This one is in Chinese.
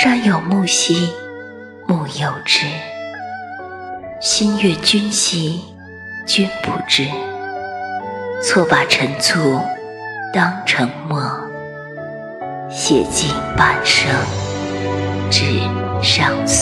山有木兮木有枝，心悦君兮君不知。错把陈醋当成墨，写尽半生，纸上思。